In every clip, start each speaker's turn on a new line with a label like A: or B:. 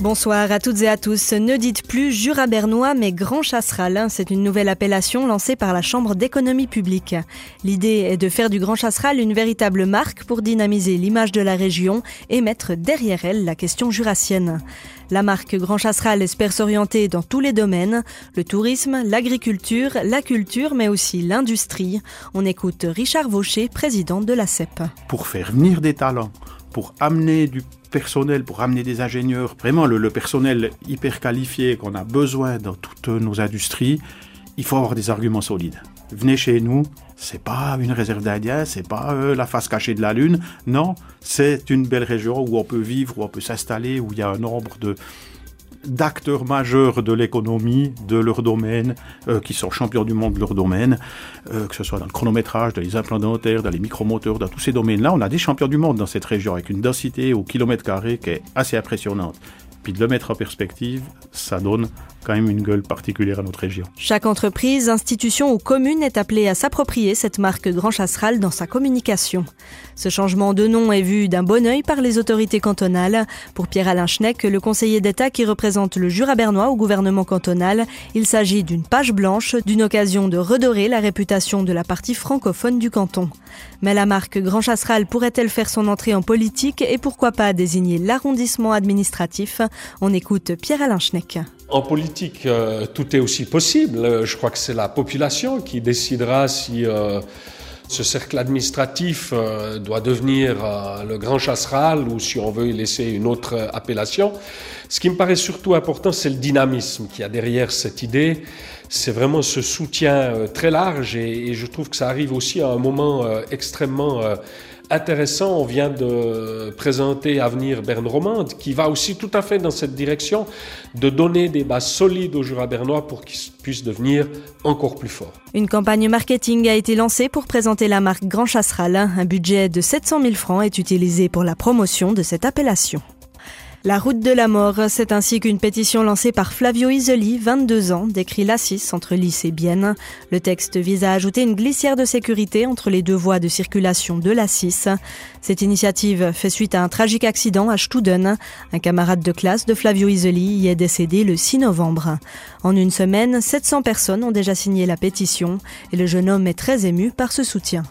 A: Bonsoir à toutes et à tous. Ne dites plus Jura bernois mais Grand Chasseral. C'est une nouvelle appellation lancée par la Chambre d'économie publique. L'idée est de faire du Grand Chasseral une véritable marque pour dynamiser l'image de la région et mettre derrière elle la question jurassienne. La marque Grand Chasseral espère s'orienter dans tous les domaines, le tourisme, l'agriculture, la culture, mais aussi l'industrie. On écoute Richard Vaucher, président de la CEP.
B: Pour faire venir des talents, pour amener du personnel, pour amener des ingénieurs, vraiment le, personnel hyper qualifié qu'on a besoin dans toutes nos industries, il faut avoir des arguments solides. Venez chez nous, c'est pas une réserve d'Indiens, c'est pas euh, la face cachée de la Lune, non, c'est une belle région où on peut vivre, où on peut s'installer, où il y a un nombre de d'acteurs majeurs de l'économie, de leur domaine, euh, qui sont champions du monde de leur domaine, euh, que ce soit dans le chronométrage, dans les implants dentaires, dans les micromoteurs, dans tous ces domaines-là, on a des champions du monde dans cette région avec une densité au kilomètre carré qui est assez impressionnante. Puis de le mettre en perspective, ça donne quand même une gueule particulière à notre région.
A: Chaque entreprise, institution ou commune est appelée à s'approprier cette marque Grand Chasseral dans sa communication. Ce changement de nom est vu d'un bon œil par les autorités cantonales. Pour Pierre-Alain Schneck, le conseiller d'État qui représente le Jura bernois au gouvernement cantonal, il s'agit d'une page blanche, d'une occasion de redorer la réputation de la partie francophone du canton. Mais la marque Grand Chasseral pourrait-elle faire son entrée en politique et pourquoi pas désigner l'arrondissement administratif? On écoute Pierre-Alain Schneck.
C: En politique, euh, tout est aussi possible. Euh, je crois que c'est la population qui décidera si euh, ce cercle administratif doit devenir le grand chasseral ou si on veut y laisser une autre appellation. Ce qui me paraît surtout important, c'est le dynamisme qu'il y a derrière cette idée. C'est vraiment ce soutien très large et, et, je trouve que ça arrive aussi à un moment extrêmement intéressant. On vient de présenter Avenir Berne Romande, qui va aussi tout à fait dans cette direction de donner des bases solides au Jura bernois pour qu'ils puissent devenir encore plus forts.
A: Une campagne marketing a été lancée pour présenter la marque Grand Chasseral. Un budget de 700 000 francs est utilisé pour la promotion de cette appellation. La route de la mort, c'est ainsi qu'une pétition lancée par Flavio Isoli, 22 ans, décrit l'A6 entre Lys et Bienne. Le texte vise à ajouter une glissière de sécurité entre les deux voies de circulation de l'A6. Cette initiative fait suite à un tragique accident à Studen. Un camarade de classe de Flavio Isoli y est décédé le 6 novembre. En une semaine, 700 personnes ont déjà signé la pétition et le jeune homme est très ému par ce soutien.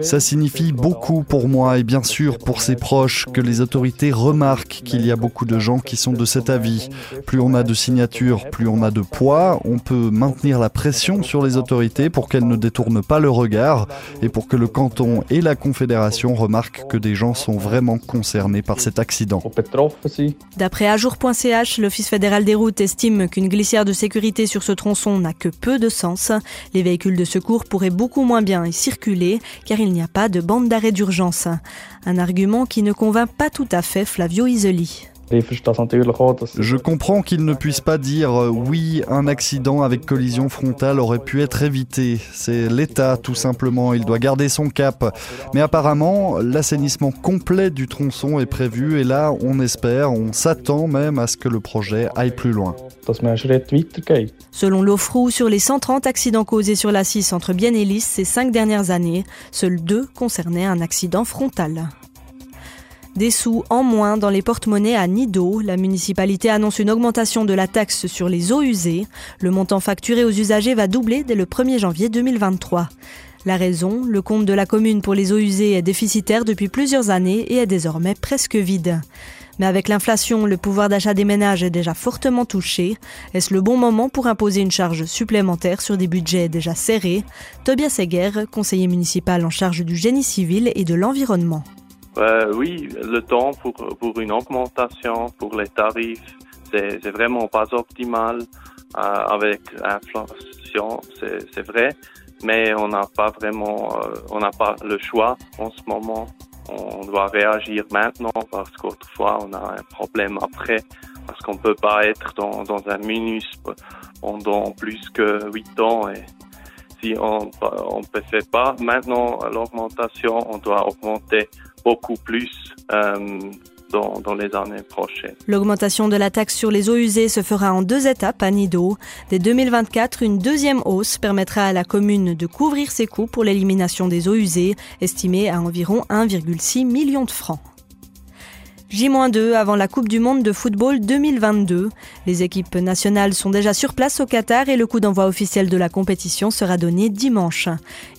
D: Ça signifie beaucoup pour moi et bien sûr pour ses proches que les autorités remarquent qu'il y a beaucoup de gens qui sont de cet avis. Plus on a de signatures, plus on a de poids, on peut maintenir la pression sur les autorités pour qu'elles ne détournent pas le regard et pour que le canton et la confédération remarquent que des gens sont vraiment concernés par cet accident.
A: D'après ajour.ch, l'Office fédéral des routes estime qu'une glissière de sécurité sur ce tronçon n'a que peu de sens. Les véhicules de secours pourraient beaucoup moins bien circuler car il n'y a pas de bande d'arrêt d'urgence. Un argument qui ne convainc pas tout à fait Flavio Isoli.
D: Je comprends qu'il ne puisse pas dire euh, oui, un accident avec collision frontale aurait pu être évité. C'est l'État tout simplement, il doit garder son cap. Mais apparemment, l'assainissement complet du tronçon est prévu et là, on espère, on s'attend même à ce que le projet aille plus loin.
A: Selon l'OFRU, sur les 130 accidents causés sur la 6 entre Bienne et Lys ces cinq dernières années, seuls deux concernaient un accident frontal. Des sous en moins dans les porte-monnaies à Nido. La municipalité annonce une augmentation de la taxe sur les eaux usées. Le montant facturé aux usagers va doubler dès le 1er janvier 2023. La raison, le compte de la commune pour les eaux usées est déficitaire depuis plusieurs années et est désormais presque vide. Mais avec l'inflation, le pouvoir d'achat des ménages est déjà fortement touché. Est-ce le bon moment pour imposer une charge supplémentaire sur des budgets déjà serrés? Tobias Seger, conseiller municipal en charge du génie civil et de l'environnement.
E: Euh, oui, le temps pour, pour une augmentation pour les tarifs, c'est vraiment pas optimal euh, avec l'inflation, c'est vrai, mais on n'a pas vraiment, euh, on n'a pas le choix en ce moment. On doit réagir maintenant parce qu'autrefois on a un problème après, parce qu'on peut pas être dans, dans un minus pendant plus que huit ans et si on ne fait pas maintenant l'augmentation, on doit augmenter beaucoup plus. Euh, dans, les années prochaines.
A: L'augmentation de la taxe sur les eaux usées se fera en deux étapes à Nido. Dès 2024, une deuxième hausse permettra à la commune de couvrir ses coûts pour l'élimination des eaux usées, estimés à environ 1,6 million de francs. J-2 avant la Coupe du Monde de football 2022. Les équipes nationales sont déjà sur place au Qatar et le coup d'envoi officiel de la compétition sera donné dimanche.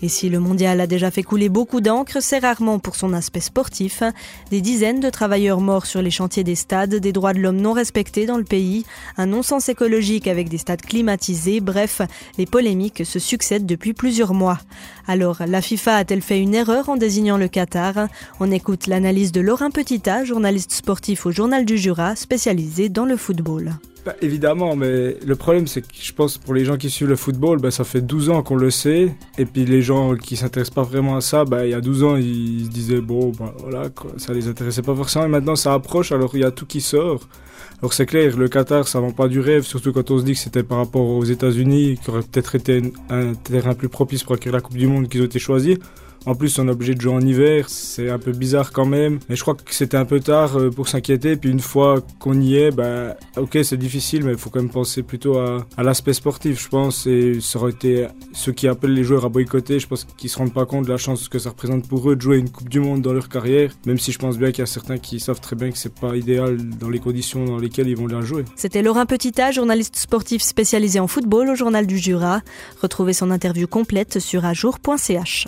A: Et si le mondial a déjà fait couler beaucoup d'encre, c'est rarement pour son aspect sportif. Des dizaines de travailleurs morts sur les chantiers des stades, des droits de l'homme non respectés dans le pays, un non-sens écologique avec des stades climatisés, bref, les polémiques se succèdent depuis plusieurs mois. Alors, la FIFA a-t-elle fait une erreur en désignant le Qatar? On écoute l'analyse de Laurent Petitat, journaliste sportif au Journal du Jura, spécialisé dans le football.
F: Bah, évidemment, mais le problème, c'est que je pense pour les gens qui suivent le football, bah, ça fait 12 ans qu'on le sait. Et puis les gens qui s'intéressent pas vraiment à ça, bah, il y a 12 ans, ils se disaient, bon, bah, voilà, quoi, ça les intéressait pas forcément. Et maintenant, ça approche, alors il y a tout qui sort. Alors c'est clair, le Qatar, ça vend pas du rêve, surtout quand on se dit que c'était par rapport aux États-Unis, qui aurait peut-être été un terrain plus propice pour accueillir la Coupe du Monde qu'ils ont été choisis. En plus, on est obligé de jouer en hiver, c'est un peu bizarre quand même. Mais je crois que c'était un peu tard euh, pour s'inquiéter. Puis une fois qu'on y est, bah, ok, c'est difficile, mais il faut quand même penser plutôt à, l'aspect sportif, je pense. Et ça aurait été ceux qui appellent les joueurs à boycotter, je pense qu'ils se rendent pas compte de la chance que ça représente pour eux de jouer une Coupe du Monde dans leur carrière. Même si je pense bien qu'il y a certains qui savent très bien que c'est pas idéal dans les conditions dans lesquelles ils vont la jouer.
A: C'était Laurent Petita, journaliste sportif spécialisé en football au Journal du Jura. Retrouvez son interview complète sur ajour.ch.